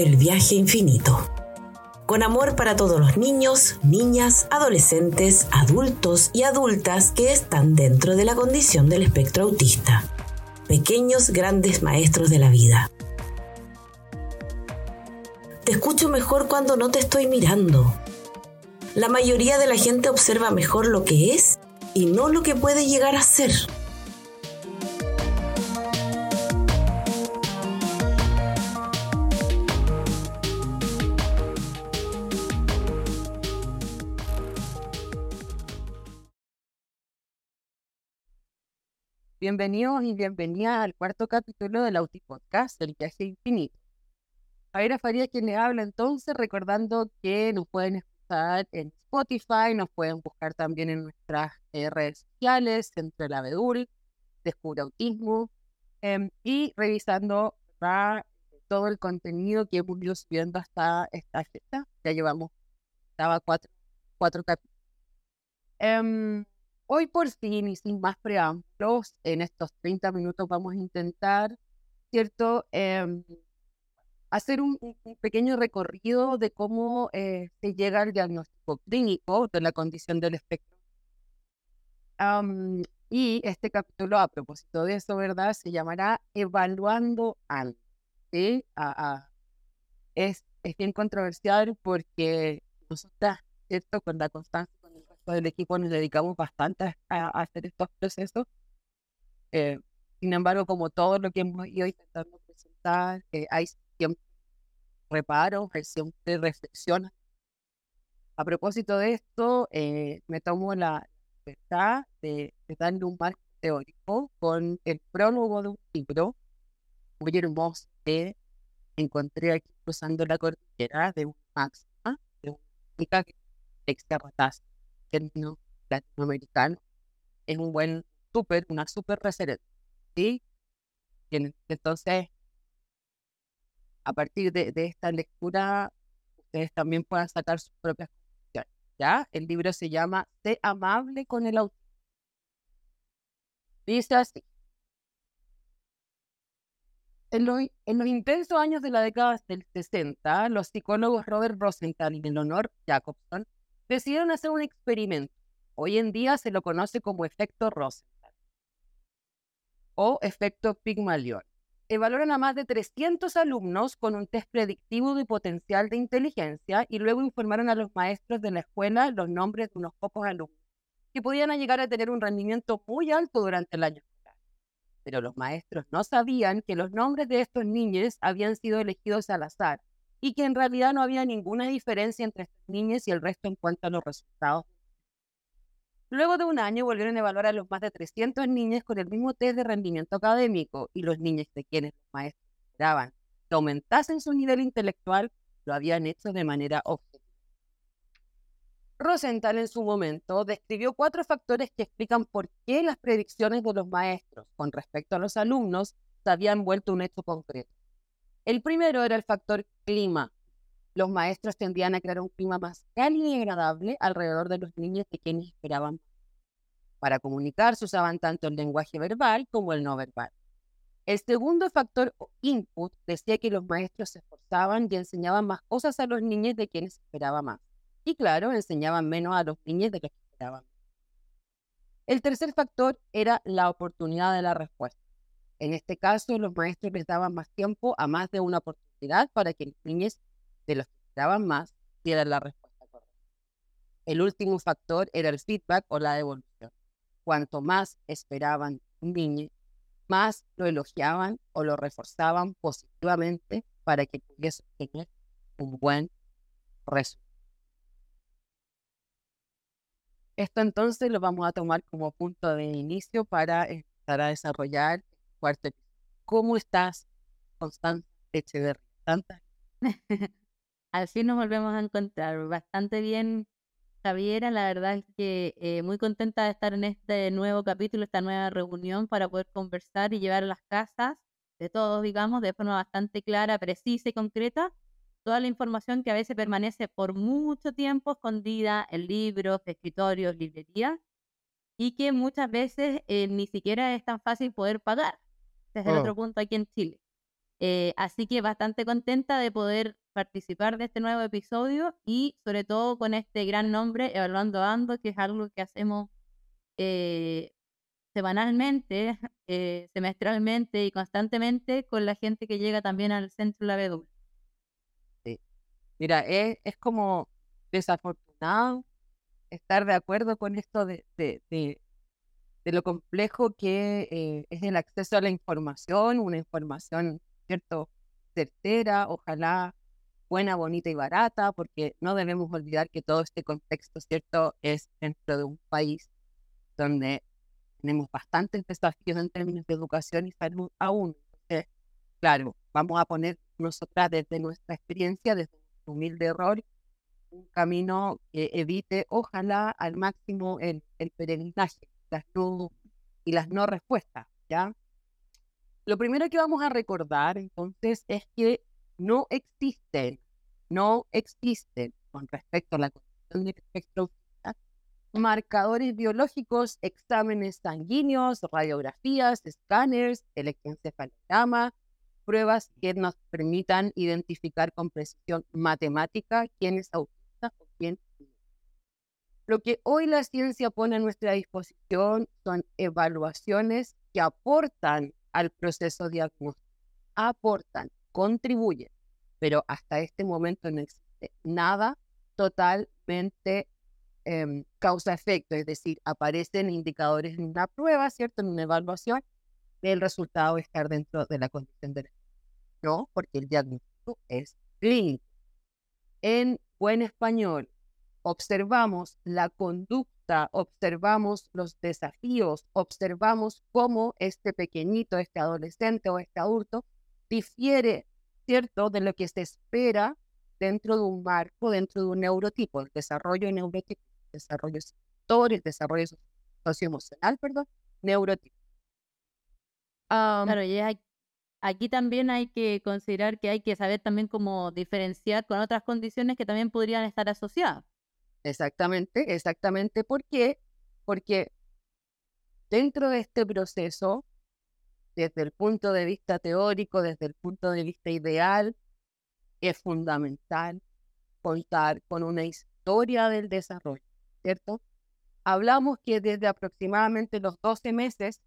El viaje infinito. Con amor para todos los niños, niñas, adolescentes, adultos y adultas que están dentro de la condición del espectro autista. Pequeños grandes maestros de la vida. Te escucho mejor cuando no te estoy mirando. La mayoría de la gente observa mejor lo que es y no lo que puede llegar a ser. Bienvenidos y bienvenida al cuarto capítulo del Auti Podcast, El viaje infinito. Javiera Faría quien le habla entonces, recordando que nos pueden escuchar en Spotify, nos pueden buscar también en nuestras eh, redes sociales, entre la Bedul, Descubre Autismo, em, y revisando todo el contenido que hemos ido subiendo hasta esta fecha. Ya llevamos, estaba cuatro, cuatro capítulos. Em, Hoy por fin y sin más preámbulos, en estos 30 minutos vamos a intentar, ¿cierto? Em, hacer un, pequeño recorrido de cómo eh, se llega al diagnóstico clínico de la condición del espectro. y este capítulo, a propósito de eso, ¿verdad? Se llamará Evaluando antes. ¿sí? es, es bien controversial porque nosotros, ¿cierto? Con la constancia del equipo nos dedicamos bastante a, hacer estos procesos. Eh, sin embargo, como todo lo que hemos ido intentando presentar, eh, hay siempre reparos, hay siempre reflexiones. A propósito de esto, eh, me tomo la libertad de, darle un marco teórico con el prólogo de un libro muy hermoso que encontré aquí cruzando la cordillera de un máxima, de una chica que es término latinoamericano, es un buen súper, una súper referente. ¿sí? Entonces, a partir de, esta lectura, ustedes también puedan sacar sus propias conclusiones. ¿ya? El libro se llama Sé amable con el autor. Dice así. En los, en los, intensos años de la década del 60, los psicólogos Robert Rosenthal y Eleanor Jacobson decidieron hacer un experimento. Hoy en día se lo conoce como efecto Rosenthal o efecto Pygmalion. Evaluaron a más de 300 alumnos con un test predictivo de potencial de inteligencia y luego informaron a los maestros de la escuela los nombres de unos pocos alumnos que podían llegar a tener un rendimiento muy alto durante el año escolar. Pero los maestros no sabían que los nombres de estos niños habían sido elegidos al azar y que en realidad no había ninguna diferencia entre estas niñas y el resto en cuanto a los resultados. Luego de un año volvieron a evaluar a los más de 300 niños con el mismo test de rendimiento académico y los niños de quienes los maestros esperaban que aumentasen su nivel intelectual lo habían hecho de manera objetiva. Rosenthal en su momento describió cuatro factores que explican por qué las predicciones de los maestros con respecto a los alumnos se habían vuelto un hecho concreto. El primero era el factor clima. Los maestros tendían a crear un clima más cálido y agradable alrededor de los niños de quienes esperaban. Para comunicar se usaban tanto el lenguaje verbal como el no verbal. El segundo factor input decía que los maestros se esforzaban y enseñaban más cosas a los niños de quienes esperaban más. Y claro, enseñaban menos a los niños de los que esperaban. El tercer factor era la oportunidad de la respuesta. En este caso, los maestros les daban más tiempo a más de una oportunidad para que los niños de los que esperaban más dieran la respuesta correcta. El último factor era el feedback o la devolución. Cuanto más esperaban un niño, más lo elogiaban o lo reforzaban positivamente para que pudiese tener un buen resultado. Esto entonces lo vamos a tomar como punto de inicio para empezar a desarrollar cuarto ¿Cómo estás, Constanza Echeverría? Al fin nos volvemos a encontrar. Bastante bien, Javiera. La verdad es que eh, muy contenta de estar en este nuevo capítulo, esta nueva reunión para poder conversar y llevar a las casas de todos, digamos, de forma bastante clara, precisa y concreta, toda la información que a veces permanece por mucho tiempo escondida en libros, escritorios, librerías, y que muchas veces eh, ni siquiera es tan fácil poder pagar desde el otro oh. punto aquí en Chile. Eh, así que bastante contenta de poder participar de este nuevo episodio y sobre todo con este gran nombre, Evaluando Ando, que es algo que hacemos eh, semanalmente, eh, semestralmente y constantemente con la gente que llega también al centro La Bedul. Sí. Mira, es, es, como desafortunado estar de acuerdo con esto de, de, de, lo complejo que eh, es el acceso a la información, una información, ¿cierto?, certera, ojalá buena, bonita y barata, porque no debemos olvidar que todo este contexto, ¿cierto?, es dentro de un país donde tenemos bastantes desafíos en términos de educación y salud aún. Entonces, claro, vamos a poner nosotras desde nuestra experiencia, desde nuestro humilde error, un camino que evite, ojalá, al máximo el, el peregrinaje las no, y las no respuestas, ¿ya? Lo primero que vamos a recordar, entonces, es que no existen, no existen, con respecto a la condición del espectro marcadores biológicos, exámenes sanguíneos, radiografías, escáneres, electroencefalograma, pruebas que nos permitan identificar con precisión matemática quién es no. Lo que hoy la ciencia pone a nuestra disposición son evaluaciones que aportan al proceso diagnóstico, aportan, contribuyen, pero hasta este momento no existe nada totalmente Em, causa-efecto, es decir, aparecen indicadores en una prueba, ¿cierto? En una evaluación, el resultado estar dentro de la condición de No, porque el diagnóstico es clínico. En buen español, observamos la conducta, observamos los desafíos, observamos cómo este pequeñito, este adolescente o este adulto difiere, ¿cierto?, de lo que se espera dentro de un marco, dentro de un neurotipo, el desarrollo neurotipo desarrollo el desarrollo socioemocional, perdón, neurotipo. claro, y aquí también hay que considerar que hay que saber también cómo diferenciar con otras condiciones que también podrían estar asociadas. Exactamente, exactamente. ¿Por qué? Porque dentro de este proceso, desde el punto de vista teórico, desde el punto de vista ideal, es fundamental contar con una historia del desarrollo. ¿cierto? Hablamos que desde aproximadamente los 12 meses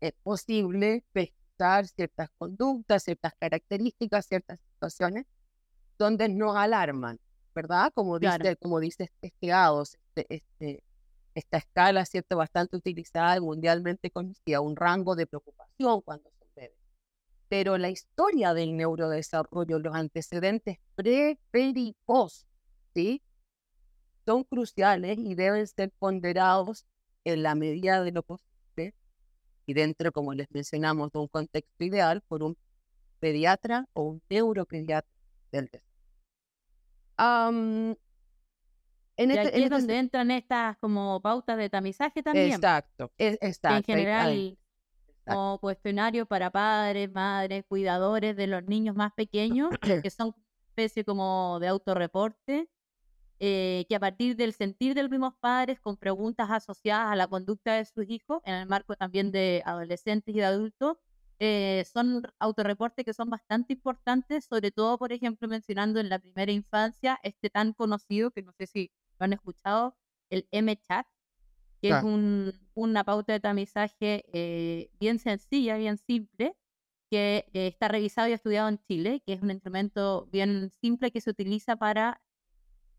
es posible pescar ciertas conductas, ciertas características, ciertas situaciones donde nos alarman, ¿verdad? Como dice, como dice este, este, este, esta escala, ¿cierto? Bastante utilizada mundialmente conocida, un rango de preocupación cuando se bebés. Pero la historia del neurodesarrollo, los antecedentes pre, pre y post, ¿sí? son cruciales y deben ser ponderados en la medida de lo posible y dentro, como les mencionamos, de un contexto ideal por un pediatra o un neuropediatra del desarrollo. En y este, aquí es donde entran estas como pautas de tamizaje también. Exacto, exacto. en general, como cuestionario para padres, madres, cuidadores de los niños más pequeños, que son especie como de autorreporte, eh, que a partir del sentir de los mismos padres, con preguntas asociadas a la conducta de sus hijos, en el marco también de adolescentes y de adultos, eh, son autorreportes que son bastante importantes, sobre todo, por ejemplo, mencionando en la primera infancia este tan conocido, que no sé si lo han escuchado, el M-Chat, que es un, una pauta de tamizaje eh, bien sencilla, bien simple, que está revisado y estudiado en Chile, que es un instrumento bien simple que se utiliza para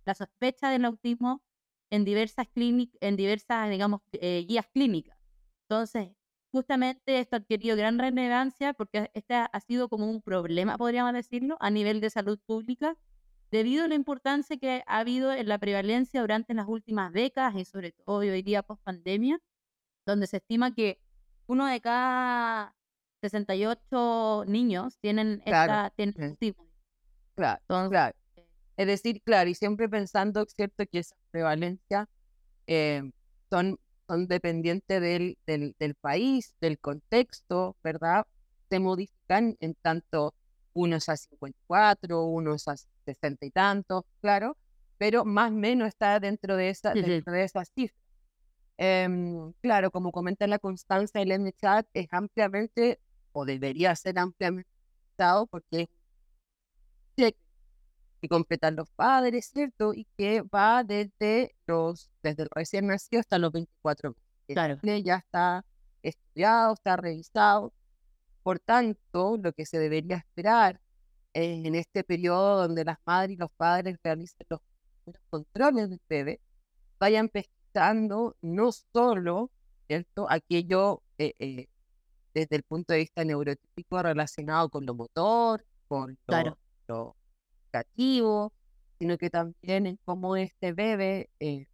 la sospecha del autismo en diversas en diversas, digamos, eh, guías clínicas. Entonces, justamente esto ha adquirido gran relevancia porque este ha sido como un problema, podríamos decirlo, a nivel de salud pública, debido a la importancia que ha habido en la prevalencia durante las últimas décadas y sobre todo hoy día post pandemia, donde se estima que uno de cada 68 niños tienen, esta, tienen. Claro, claro. Es decir, claro, y siempre pensando, ¿cierto?, que esa prevalencia eh, son, son dependientes del, del, del, país, del contexto, ¿verdad? Se modifican en tanto unos a 54, unos a 60 y tantos, claro, pero más o menos está dentro de, esa, dentro de esas cifras. Em, claro, como comenta la Constanza, el MChat es ampliamente, o debería ser ampliamente porque es que completan los padres, ¿cierto? Y que va desde los desde el recién nacido hasta los 24 meses. Claro. Ya está estudiado, está revisado. Por tanto, lo que se debería esperar en este periodo donde las madres y los padres realicen los, controles del bebé, vayan pesquisando no solo ¿cierto? aquello eh, eh, desde el punto de vista neurotípico relacionado con lo motor, con lo, lo sino que también en cómo este bebé eh,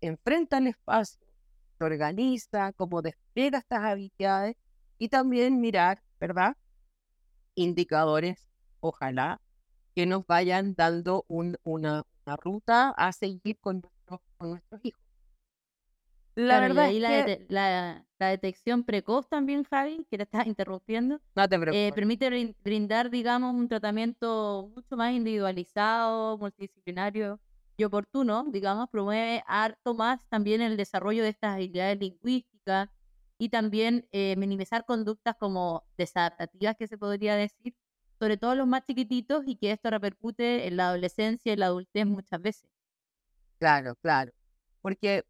enfrenta el espacio, se organiza, cómo despliega estas habilidades y también mirar, ¿verdad? Indicadores, ojalá, que nos vayan dando un, una, ruta a seguir con nuestros hijos. La verdad y ahí la, la, detección precoz también, Javi, que te estás interrumpiendo, no te eh, permite brindar, digamos, un tratamiento mucho más individualizado, multidisciplinario y oportuno, digamos, promueve harto más también el desarrollo de estas habilidades lingüísticas y también eh, minimizar conductas como desadaptativas, que se podría decir, sobre todo los más chiquititos y que esto repercute en la adolescencia y la adultez muchas veces. Claro, claro. Porque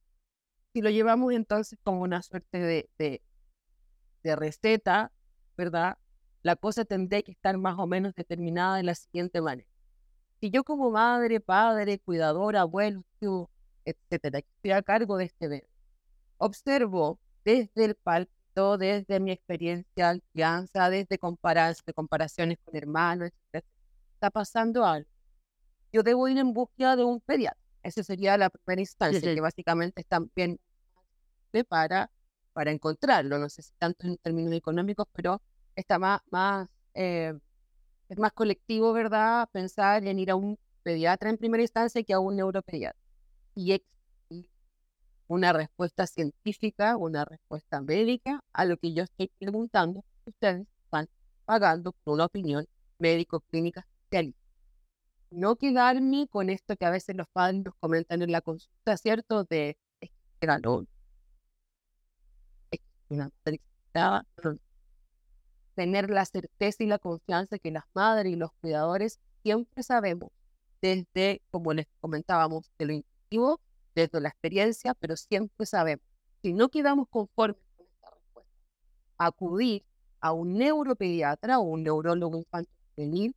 si lo llevamos entonces como una suerte de, de, receta, ¿verdad? La cosa tendría que estar más o menos determinada de la siguiente manera. Si yo como madre, padre, cuidadora, abuelo, tío, etcétera, estoy a cargo de este bebé, observo desde el pálpito, desde mi experiencia de crianza, desde comparaciones con hermanos, etcétera, está pasando algo. Yo debo ir en búsqueda de un pediatra. Esa sería la primera instancia, que básicamente están bien para, para encontrarlo. No sé si tanto en términos económicos, pero está más, más eh, es más colectivo, ¿verdad? Pensar en ir a un pediatra en primera instancia que a un neuropediatra. Y una respuesta científica, una respuesta médica a lo que yo estoy preguntando, ustedes están pagando por una opinión médico-clínica especialista. No quedarme con esto que a veces los padres nos comentan en la consulta, ¿cierto? De, es que una tener la certeza y la confianza que las madres y los cuidadores siempre sabemos, desde, como les comentábamos, de lo desde la experiencia, pero siempre sabemos. Si no quedamos conformes con esta respuesta, acudir a un neuropediatra o un neurólogo infantil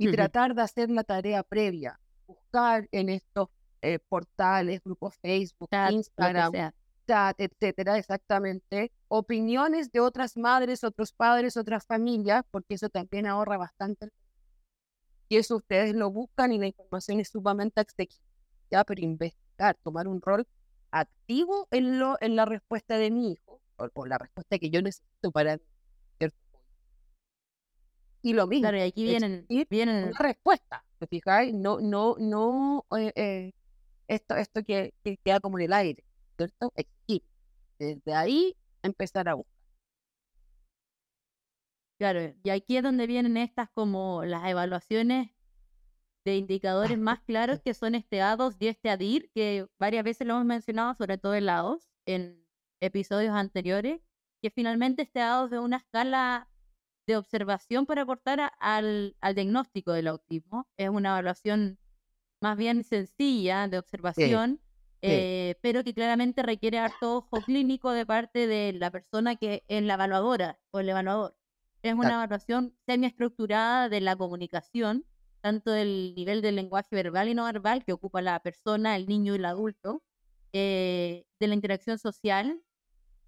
y tratar de hacer la tarea previa, buscar en estos eh, portales, grupos Facebook, Instagram, etcétera, exactamente, opiniones de otras madres, otros padres, otras familias, porque eso también ahorra bastante. Y eso ustedes lo buscan y la información es sumamente accesible, ya, pero investigar, tomar un rol activo en, lo, en la respuesta de mi hijo, o, la respuesta que yo necesito para Y lo mismo. Claro, y aquí vienen, vienen... una respuesta, ¿te fijáis? No, no, no, eh, eh, esto, esto que, que queda como en el aire. ¿cierto? Desde ahí empezar a buscar. Claro, y aquí es donde vienen estas como las evaluaciones de indicadores más claros que son este A2 y este ADIR, que varias veces lo hemos mencionado, sobre todo el A2, en episodios anteriores, que finalmente este A2 de una escala de observación para aportar al, al, diagnóstico del autismo. Es una evaluación más bien sencilla de observación. Eh, pero que claramente requiere harto ojo clínico de parte de la persona que es la evaluadora o el evaluador. Es una evaluación semiestructurada de la comunicación, tanto del nivel del lenguaje verbal y no verbal que ocupa la persona, el niño y el adulto, eh, de la interacción social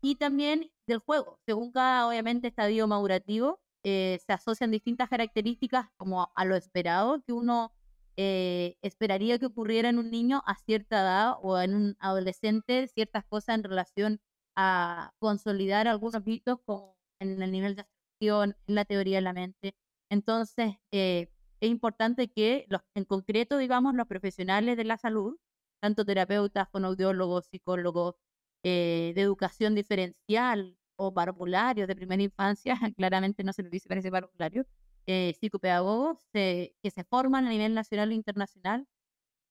y también del juego. Según cada, obviamente, estadio madurativo, eh, se asocian distintas características como a lo esperado que uno eh, esperaría que ocurriera en un niño a cierta edad o en un adolescente ciertas cosas en relación a consolidar algunos mitos como en el nivel de abstracción, en la teoría de la mente. Entonces, eh, es importante que los, en concreto, digamos, los profesionales de la salud, tanto terapeutas, fonoaudiólogos, psicólogos, eh, de educación diferencial o parvularios de primera infancia, claramente no se les dice para ese parvulario, eh, psicopedagogos que se forman a nivel nacional e internacional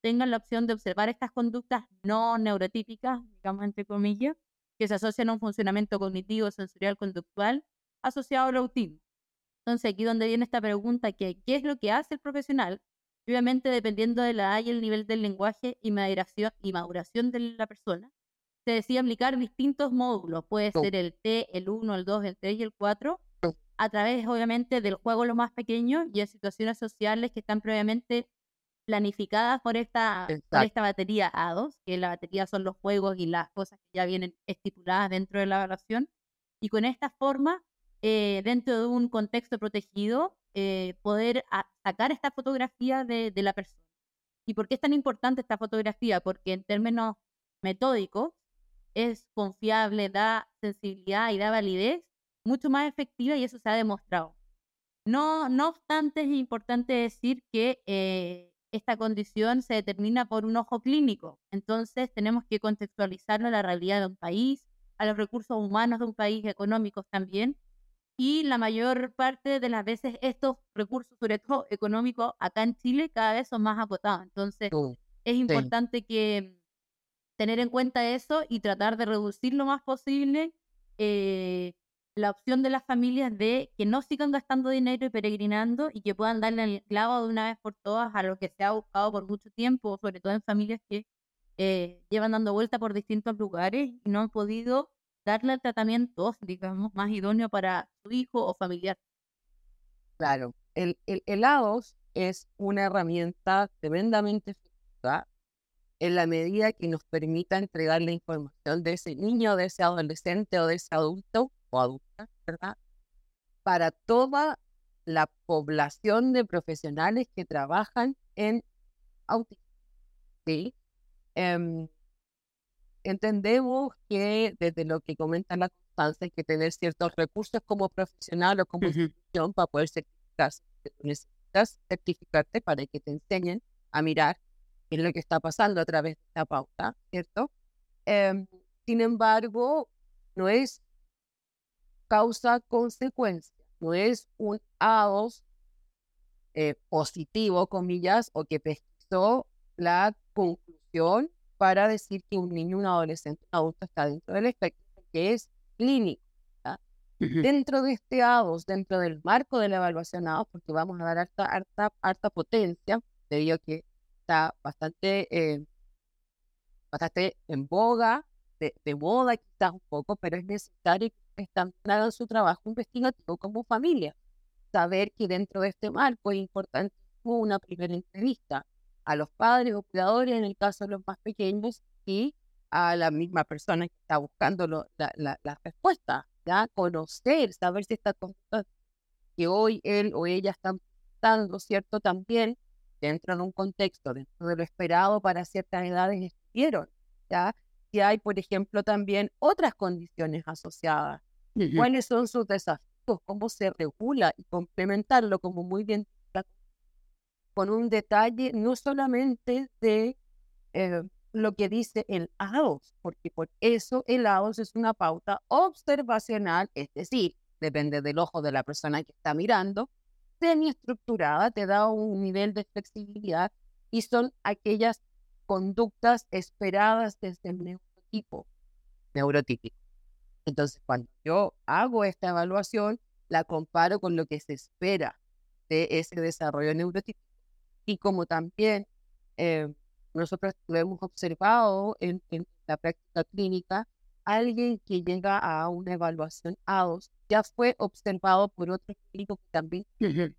tengan la opción de observar estas conductas no neurotípicas, digamos entre comillas, que se asocian a un funcionamiento cognitivo, sensorial, conductual asociado al autismo. Entonces, aquí donde viene esta pregunta, que ¿qué es lo que hace el profesional? Obviamente, dependiendo de la edad y el nivel del lenguaje y maduración, y maduración de la persona, se decide aplicar distintos módulos. Puede ser el T, el 1, el 2, el 3 y el 4, a través, obviamente, del juego lo más pequeño y de situaciones sociales que están previamente planificadas por esta, por esta batería A2, que la batería son los juegos y las cosas que ya vienen estipuladas dentro de la evaluación. Y con esta forma, eh, dentro de un contexto protegido, eh, poder sacar esta fotografía de, de la persona. ¿Y por qué es tan importante esta fotografía? Porque en términos metódicos es confiable, da sensibilidad y da validez mucho más efectiva y eso se ha demostrado. No, no obstante, es importante decir que eh, esta condición se determina por un ojo clínico. Entonces tenemos que contextualizarlo a la realidad de un país, a los recursos humanos de un país, económicos también. Y la mayor parte de las veces estos recursos, sobre todo económicos, acá en Chile cada vez son más acotados. Entonces es importante que tener en cuenta eso y tratar de reducir lo más posible eh, la opción de las familias de que no sigan gastando dinero y peregrinando y que puedan darle el clavo de una vez por todas a lo que se ha buscado por mucho tiempo, sobre todo en familias que eh, llevan dando vuelta por distintos lugares y no han podido darle el tratamiento, digamos, más idóneo para su hijo o familiar. Claro, el, el, el AOS es una herramienta tremendamente efectiva en la medida que nos permita entregar la información de ese niño, de ese adolescente o de ese adulto o adulta, ¿verdad? Para toda la población de profesionales que trabajan en autismo. ¿sí? Em, entendemos que desde lo que comenta la constancia hay que tener ciertos recursos como profesional o como institución para poder certificarse. Necesitas certificarte para que te enseñen a mirar es lo que está pasando a través de esta pauta, ¿cierto? Em, sin embargo, no es causa-consecuencia. No es un A2 eh, positivo, comillas, o que pesquisó la conclusión para decir que un niño, un adolescente, un adulto está dentro del espectro, que es clínico. Dentro de este A2, dentro del marco de la evaluación A2, porque vamos a dar harta, harta, harta potencia, debido a que está bastante, eh, bastante en boga, de, de moda quizás un poco, pero es necesario que están hagan su trabajo investigativo como familia. Saber que dentro de este marco es importante una primera entrevista a los padres o cuidadores, en el caso de los más pequeños, y a la misma persona que está buscando la, la, respuesta, ¿ya? Conocer, saber si está que hoy él o ella están dando, ¿cierto? También dentro de un contexto, dentro de lo esperado para ciertas edades estuvieron, ¿ya? Si hay, por ejemplo, también otras condiciones asociadas, cuáles son sus desafíos, cómo se regula y complementarlo como muy bien con un detalle no solamente de eh, lo que dice el AOS, porque por eso el AOS es una pauta observacional, es decir, depende del ojo de la persona que está mirando, semi-estructurada, te da un nivel de flexibilidad y son aquellas conductas esperadas desde el neurotipo, neurotípico. Entonces, cuando yo hago esta evaluación, la comparo con lo que se espera de ese desarrollo neurotípico. Y como también eh, nosotros lo hemos observado en, la práctica clínica, alguien que llega a una evaluación A2 ya fue observado por otro clínico que también es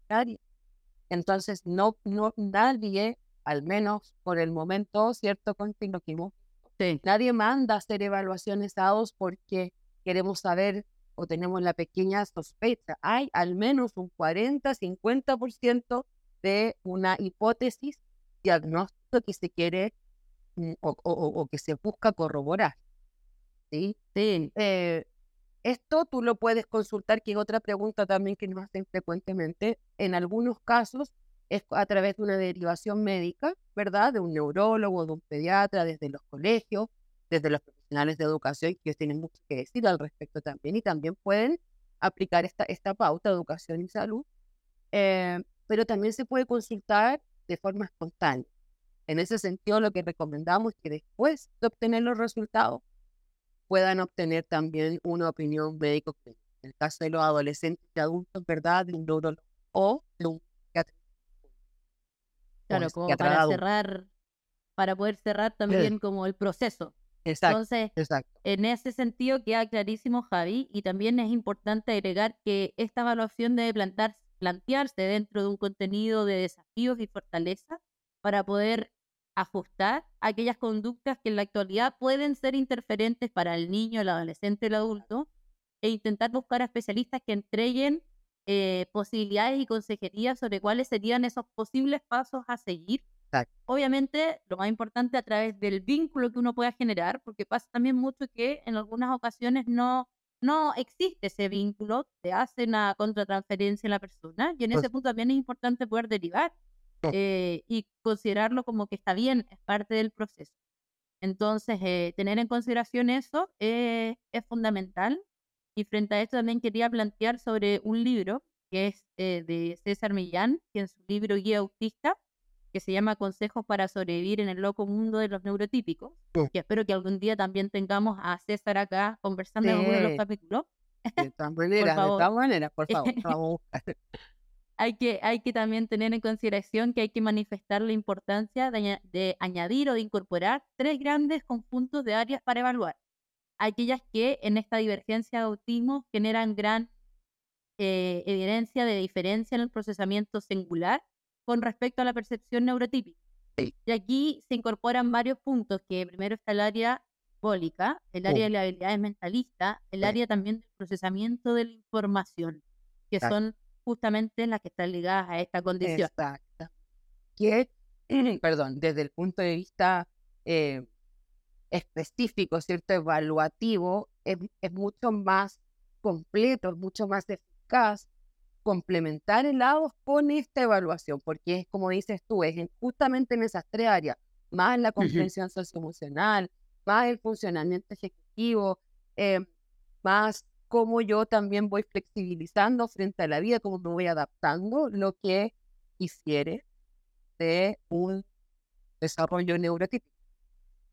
Entonces, no, no, nadie, al menos por el momento, ¿cierto? Con lo que hemos Nadie manda a hacer evaluaciones A2 porque queremos saber o tenemos la pequeña sospecha. Hay al menos un 40-50% de una hipótesis diagnóstico que se quiere mm, o, que se busca corroborar. ¿Sí? sí. Eh, esto tú lo puedes consultar, que es otra pregunta también que nos hacen frecuentemente. En algunos casos es a través de una derivación médica, ¿verdad? De un neurólogo, de un pediatra, desde los colegios, desde los profesionales de educación, que tienen mucho que decir al respecto también, y también pueden aplicar esta, esta pauta educación y salud, eh, pero también se puede consultar de forma espontánea. En ese sentido, lo que recomendamos es que después de obtener los resultados, puedan obtener también una opinión médico en el caso de los adolescentes y adultos, ¿verdad? De un neurólogo o de un psiquiatra. Claro, como para cerrar, para poder cerrar también como el proceso. Exacto, Entonces, exacto. en ese sentido queda clarísimo, Javi, y también es importante agregar que esta evaluación debe plantar, plantearse dentro de un contenido de desafíos y fortalezas para poder ajustar aquellas conductas que en la actualidad pueden ser interferentes para el niño, el adolescente, el adulto, e intentar buscar a especialistas que entreguen eh, posibilidades y consejerías sobre cuáles serían esos posibles pasos a seguir. Obviamente, lo más importante a través del vínculo que uno pueda generar, porque pasa también mucho que en algunas ocasiones no, no existe ese vínculo, te hace una contratransferencia en la persona, y en ese punto también es importante poder derivar eh, y considerarlo como que está bien, es parte del proceso. Entonces, eh, tener en consideración eso es fundamental. Y frente a esto también quería plantear sobre un libro que es eh, de César Millán, que en su libro Guía Autista, que se llama Consejos para sobrevivir en el loco mundo de los neurotípicos, que espero que algún día también tengamos a César acá conversando en alguno de los capítulos. De todas maneras, de todas maneras, por favor, hay que, hay que también tener en consideración que hay que manifestar la importancia de, de, añadir o de incorporar tres grandes conjuntos de áreas para evaluar. Aquellas que en esta divergencia de autismo generan gran eh, evidencia de diferencia en el procesamiento singular con respecto a la percepción neurotípica. Y aquí se incorporan varios puntos, que primero está el área simbólica, el área de la habilidades mentalista, el área también del procesamiento de la información, que son justamente las que están ligadas a esta condición. Exacto. Que, perdón, desde el punto de vista eh, específico, ¿cierto? Evaluativo, es, mucho más completo, es mucho más eficaz complementar el lado con esta evaluación, porque es como dices tú, es justamente en esas tres áreas, más la comprensión socioemocional, más el funcionamiento ejecutivo, eh, más cómo yo también voy flexibilizando frente a la vida, cómo me voy adaptando, lo que hiciere de un desarrollo neurotípico.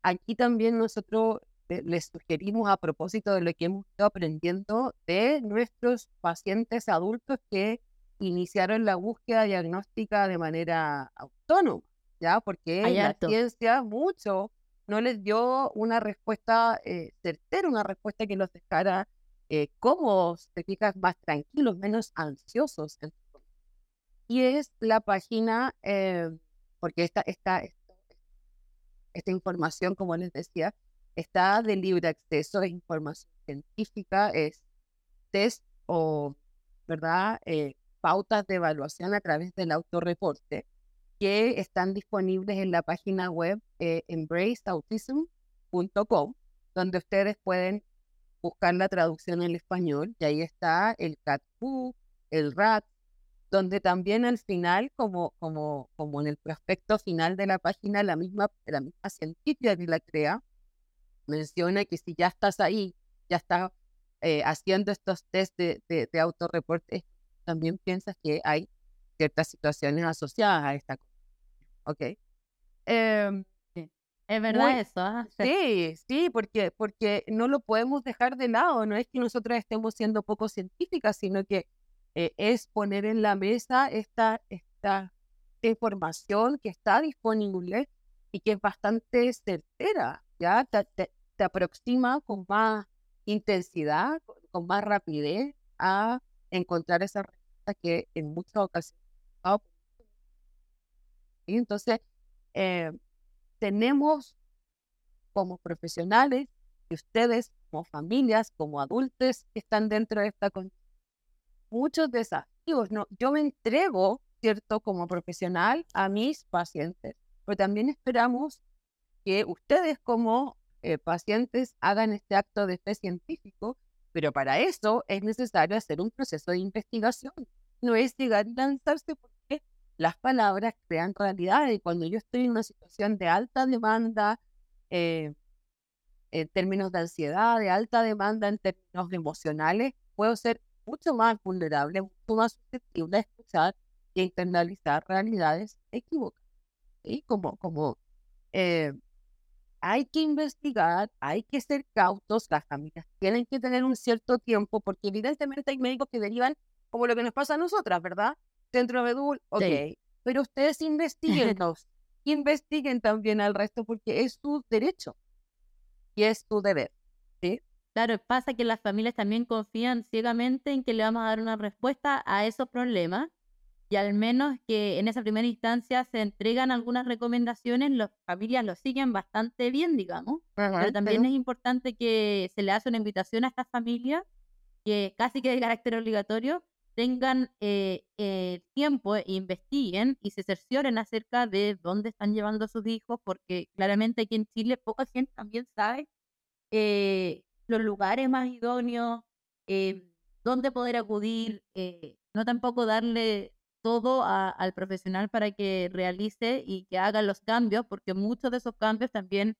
Aquí también nosotros les sugerimos a propósito de lo que hemos estado aprendiendo de nuestros pacientes adultos que iniciaron la búsqueda diagnóstica de manera autónoma, ¿ya? Porque la ciencia mucho no les dio una respuesta eh, certera, una respuesta que los dejara eh, cómodos, te fijas, más tranquilos, menos ansiosos. Y es la página, eh, porque esta, esta, esta información, como les decía, está de libre acceso, es información científica, es test o, ¿verdad? Eh, pautas de evaluación a través del autorreporte que están disponibles en la página web eh, embraceautism.com, donde ustedes pueden buscar la traducción en español y ahí está el CATBOOK, el RAT, donde también al final, como, como, como en el prospecto final de la página, la misma, la misma científica que la crea, menciona que si ya estás ahí, ya estás eh, haciendo estos test de, de, autorreporte, también piensas que hay ciertas situaciones asociadas a esta. ¿Ok? Em, es verdad eso. ¿ah? Sí, sí, porque, porque no lo podemos dejar de lado. No es que nosotros estemos siendo poco científicas, sino que eh, es poner en la mesa esta, esta información que está disponible y que es bastante certera, ¿ya? Te, aproxima con más intensidad, con, más rapidez a encontrar esa respuesta que en muchas ocasiones. Y entonces, eh, tenemos como profesionales y ustedes como familias, como adultos que están dentro de esta condición, muchos desafíos. ¿no? Yo me entrego, ¿cierto?, como profesional a mis pacientes, pero también esperamos que ustedes como eh, pacientes hagan este acto de fe científico, pero para eso es necesario hacer un proceso de investigación. No es llegar y lanzarse porque las palabras crean realidad y cuando yo estoy en una situación de alta demanda, eh, en términos de ansiedad, de alta demanda en términos emocionales, puedo ser mucho más vulnerable, mucho más susceptible a escuchar y internalizar realidades equivocadas. y Como, como eh, hay que investigar, hay que ser cautos, las familias tienen que tener un cierto tiempo, porque evidentemente hay médicos que derivan como lo que nos pasa a nosotras, ¿verdad? Centro Bedul, ok, pero ustedes investiguenlos, investiguen también al resto porque es su derecho y es su deber, ¿sí? Claro, pasa que las familias también confían ciegamente en que le vamos a dar una respuesta a esos problemas y al menos que en esa primera instancia se entregan algunas recomendaciones, las familias lo siguen bastante bien, digamos, pero también es importante que se le hace una invitación a estas familias que casi que de carácter obligatorio tengan eh, eh, tiempo e investiguen y se cercioren acerca de dónde están llevando a sus hijos, porque claramente aquí en Chile poca gente también sabe eh, los lugares más idóneos, dónde poder acudir, no tampoco darle todo al profesional para que realice y que haga los cambios, porque muchos de esos cambios también,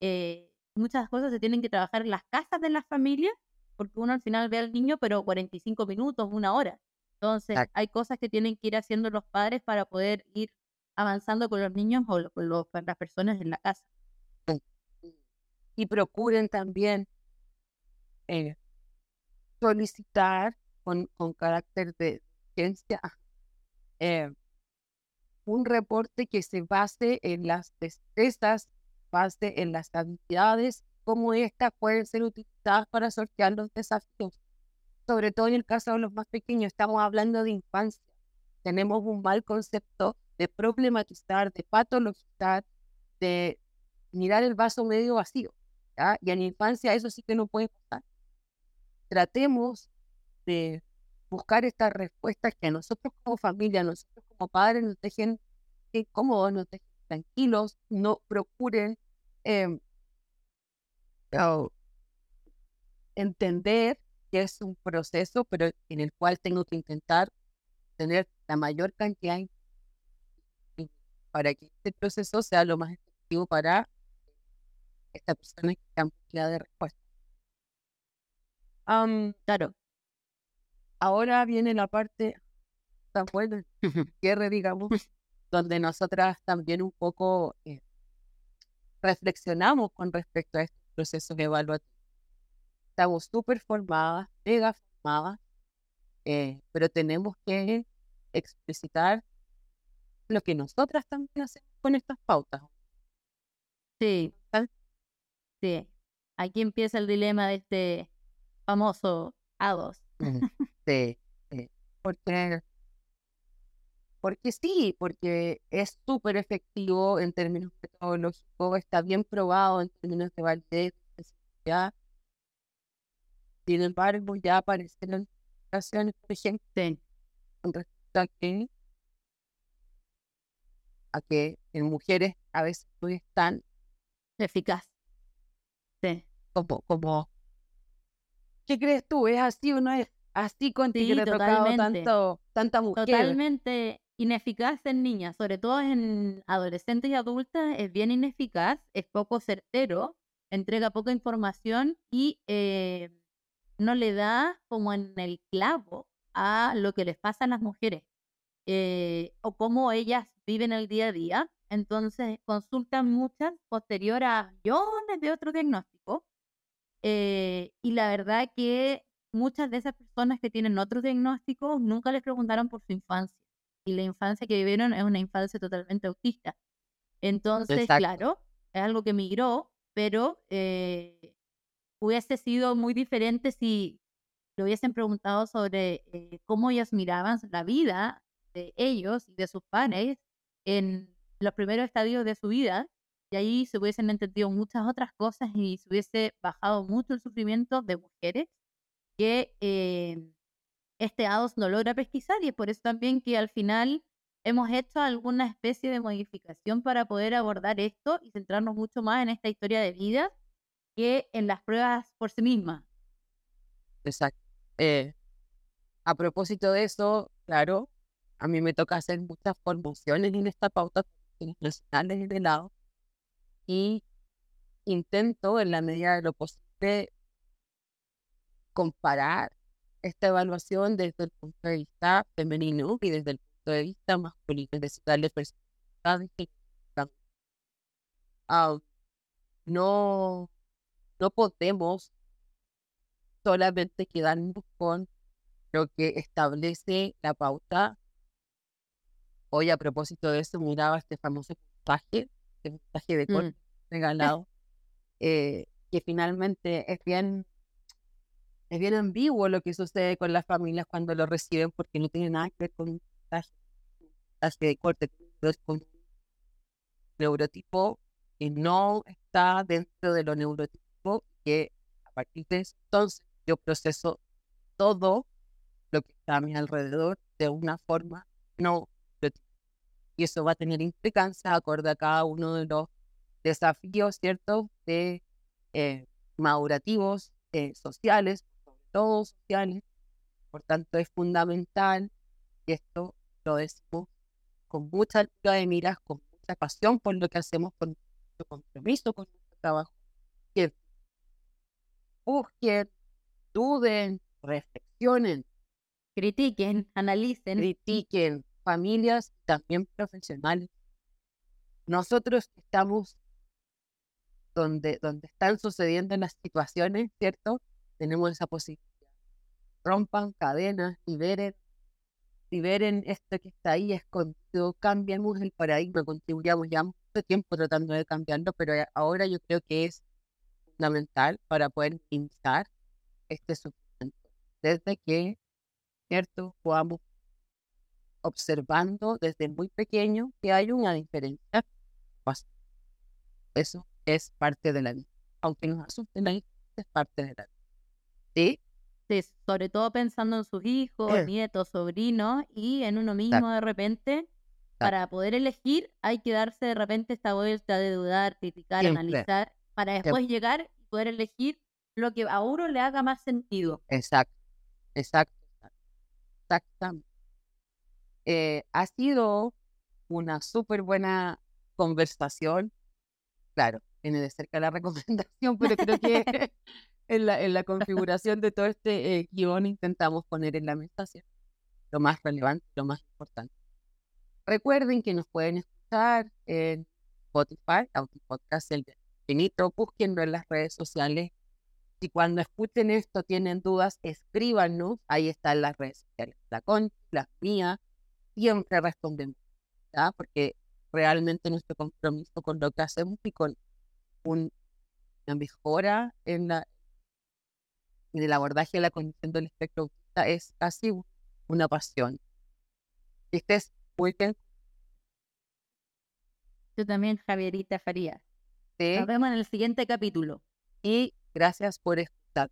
eh, muchas cosas se tienen que trabajar en las casas de las familias, porque uno al final ve al niño, pero 45 minutos, una hora. Entonces, hay cosas que tienen que ir haciendo los padres para poder ir avanzando con los niños o con, los, las personas en la casa. Y procuren también eh, solicitar con, con carácter de ciencia eh, un reporte que se base en las destrezas, base en las habilidades, como estas pueden ser utilizadas para sortear los desafíos. Sobre todo en el caso de los más pequeños, estamos hablando de infancia. Tenemos un mal concepto de problematizar, de patologizar, de mirar el vaso medio vacío. Y en infancia eso sí que no puede pasar. Tratemos de buscar estas respuestas que a nosotros como familia, a nosotros como padres nos dejen cómodos, nos dejen tranquilos, no procuren entender que es un proceso, pero en el cual tengo que intentar tener la mayor cantidad para que este proceso sea lo más efectivo para esta persona que está en búsqueda de respuesta. claro, ahora viene la parte tan buena, cierre, digamos, donde nosotras también un poco eh, reflexionamos con respecto a estos procesos evaluativos. Estamos súper formadas, mega formadas, eh, pero tenemos que explicitar lo que nosotras también hacemos con estas pautas. Sí. Sí. Aquí empieza el dilema de este famoso A2. Sí, porque, porque sí, porque es súper efectivo en términos metodológicos, está bien probado en términos de validez, de seguridad. Sin embargo, ya aparecen ocasiones, por ejemplo, con respecto a que, a que en mujeres a veces no es tan eficaz. Sí. Como, como, ¿qué crees tú? ¿Es así o no es así contigo sí, tocado tanto, tanta mujer. Totalmente ineficaz en niñas, sobre todo en adolescentes y adultas, es bien ineficaz, es poco certero, entrega poca información y eh, no le da como en el clavo a lo que les pasa a las mujeres eh, o cómo ellas viven el día a día. Entonces consultan muchas posterior a millones de otros diagnósticos. Eh, y la verdad que muchas de esas personas que tienen otros diagnósticos nunca les preguntaron por su infancia. Y la infancia que vivieron es una infancia totalmente autista. Entonces, claro, es algo que migró, pero eh, hubiese sido muy diferente si le hubiesen preguntado sobre eh, cómo ellos miraban la vida de ellos y de sus padres en los primeros estadios de su vida. Y ahí se hubiesen entendido muchas otras cosas y se hubiese bajado mucho el sufrimiento de mujeres que eh, este ADOS no logra pesquisar y es por eso también que al final hemos hecho alguna especie de modificación para poder abordar esto y centrarnos mucho más en esta historia de vida que en las pruebas por sí mismas. Exacto. Eh, a propósito de eso, claro, a mí me toca hacer muchas formaciones en esta pauta nacionales de lado y intento en la medida de lo posible comparar esta evaluación desde el punto de vista femenino y desde el punto de vista masculino, es decir, darle perspectiva no, no podemos solamente quedarnos con lo que establece la pauta. Hoy, a propósito de eso, miraba este famoso puntaje, este puntaje de corte mm. regalado, eh, que finalmente es bien, es bien ambiguo lo que sucede con las familias cuando lo reciben, porque no tiene nada que ver con un puntaje, de corte, con neurotipo que no está dentro de lo neurotipo, que a partir de entonces yo proceso todo lo que está a mi alrededor de una forma no y eso va a tener implicancias acorde a cada uno de los desafíos, ¿cierto? De eh, madurativos, eh, sociales, sobre todo sociales. Por tanto, es fundamental, y esto lo decimos con mucha altura de miras, con mucha pasión por lo que hacemos, con mucho compromiso con nuestro trabajo, que busquen, duden, reflexionen, critiquen, analicen. Critiquen familias, también profesionales. Nosotros estamos donde, donde están sucediendo las situaciones, ¿cierto? Tenemos esa posibilidad. Rompan cadenas, liberen, liberen esto que está ahí escondido, cambiamos el paradigma, contribuyamos ya mucho tiempo tratando de cambiarlo, pero ahora yo creo que es fundamental para poder iniciar este sufrimiento. Desde que ¿cierto? Podamos observando desde muy pequeño que hay una diferencia. Eso es parte de la vida. Aunque nos asuste la es parte de la vida. ¿Sí? Sí, sobre todo pensando en sus hijos, eh. nietos, sobrinos y en uno mismo de repente. Para poder elegir hay que darse de repente esta vuelta de dudar, criticar, analizar, para después llegar y poder elegir lo que a uno le haga más sentido. Exacto, exacto. Exactamente. Eh, ha sido una súper buena conversación. Claro, tiene de cerca la recomendación, pero creo que en, la, en la configuración de todo este eh, guion intentamos poner en la mesa lo más relevante, lo más importante. Recuerden que nos pueden escuchar en Spotify, Podcast El Infinito, búsquenlo en las redes sociales y cuando escuchen esto, tienen dudas, escríbanos. Ahí están las redes sociales, la con, las mías. Siempre respondemos, ¿ya? Porque realmente nuestro compromiso con lo que hacemos y con una mejora en, la, en el abordaje de la condición del espectro autista es casi una pasión. ¿Estés muy bien? Yo también, Javierita Faría. Nos vemos en el siguiente capítulo. Y Gracias por escuchar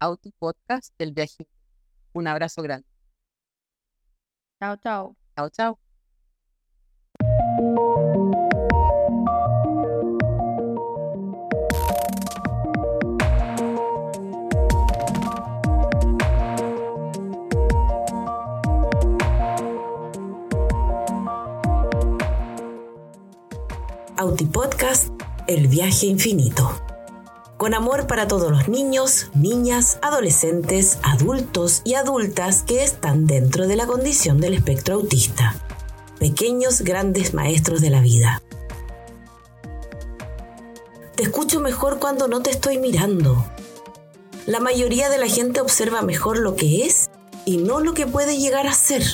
Auto Podcast del viaje. Un abrazo grande. Chao, chao. Chao, chao. Podcast El viaje infinito con amor para todos los niños, niñas, adolescentes, adultos y adultas que están dentro de la condición del espectro autista. Pequeños grandes maestros de la vida. Te escucho mejor cuando no te estoy mirando. La mayoría de la gente observa mejor lo que es y no lo que puede llegar a ser.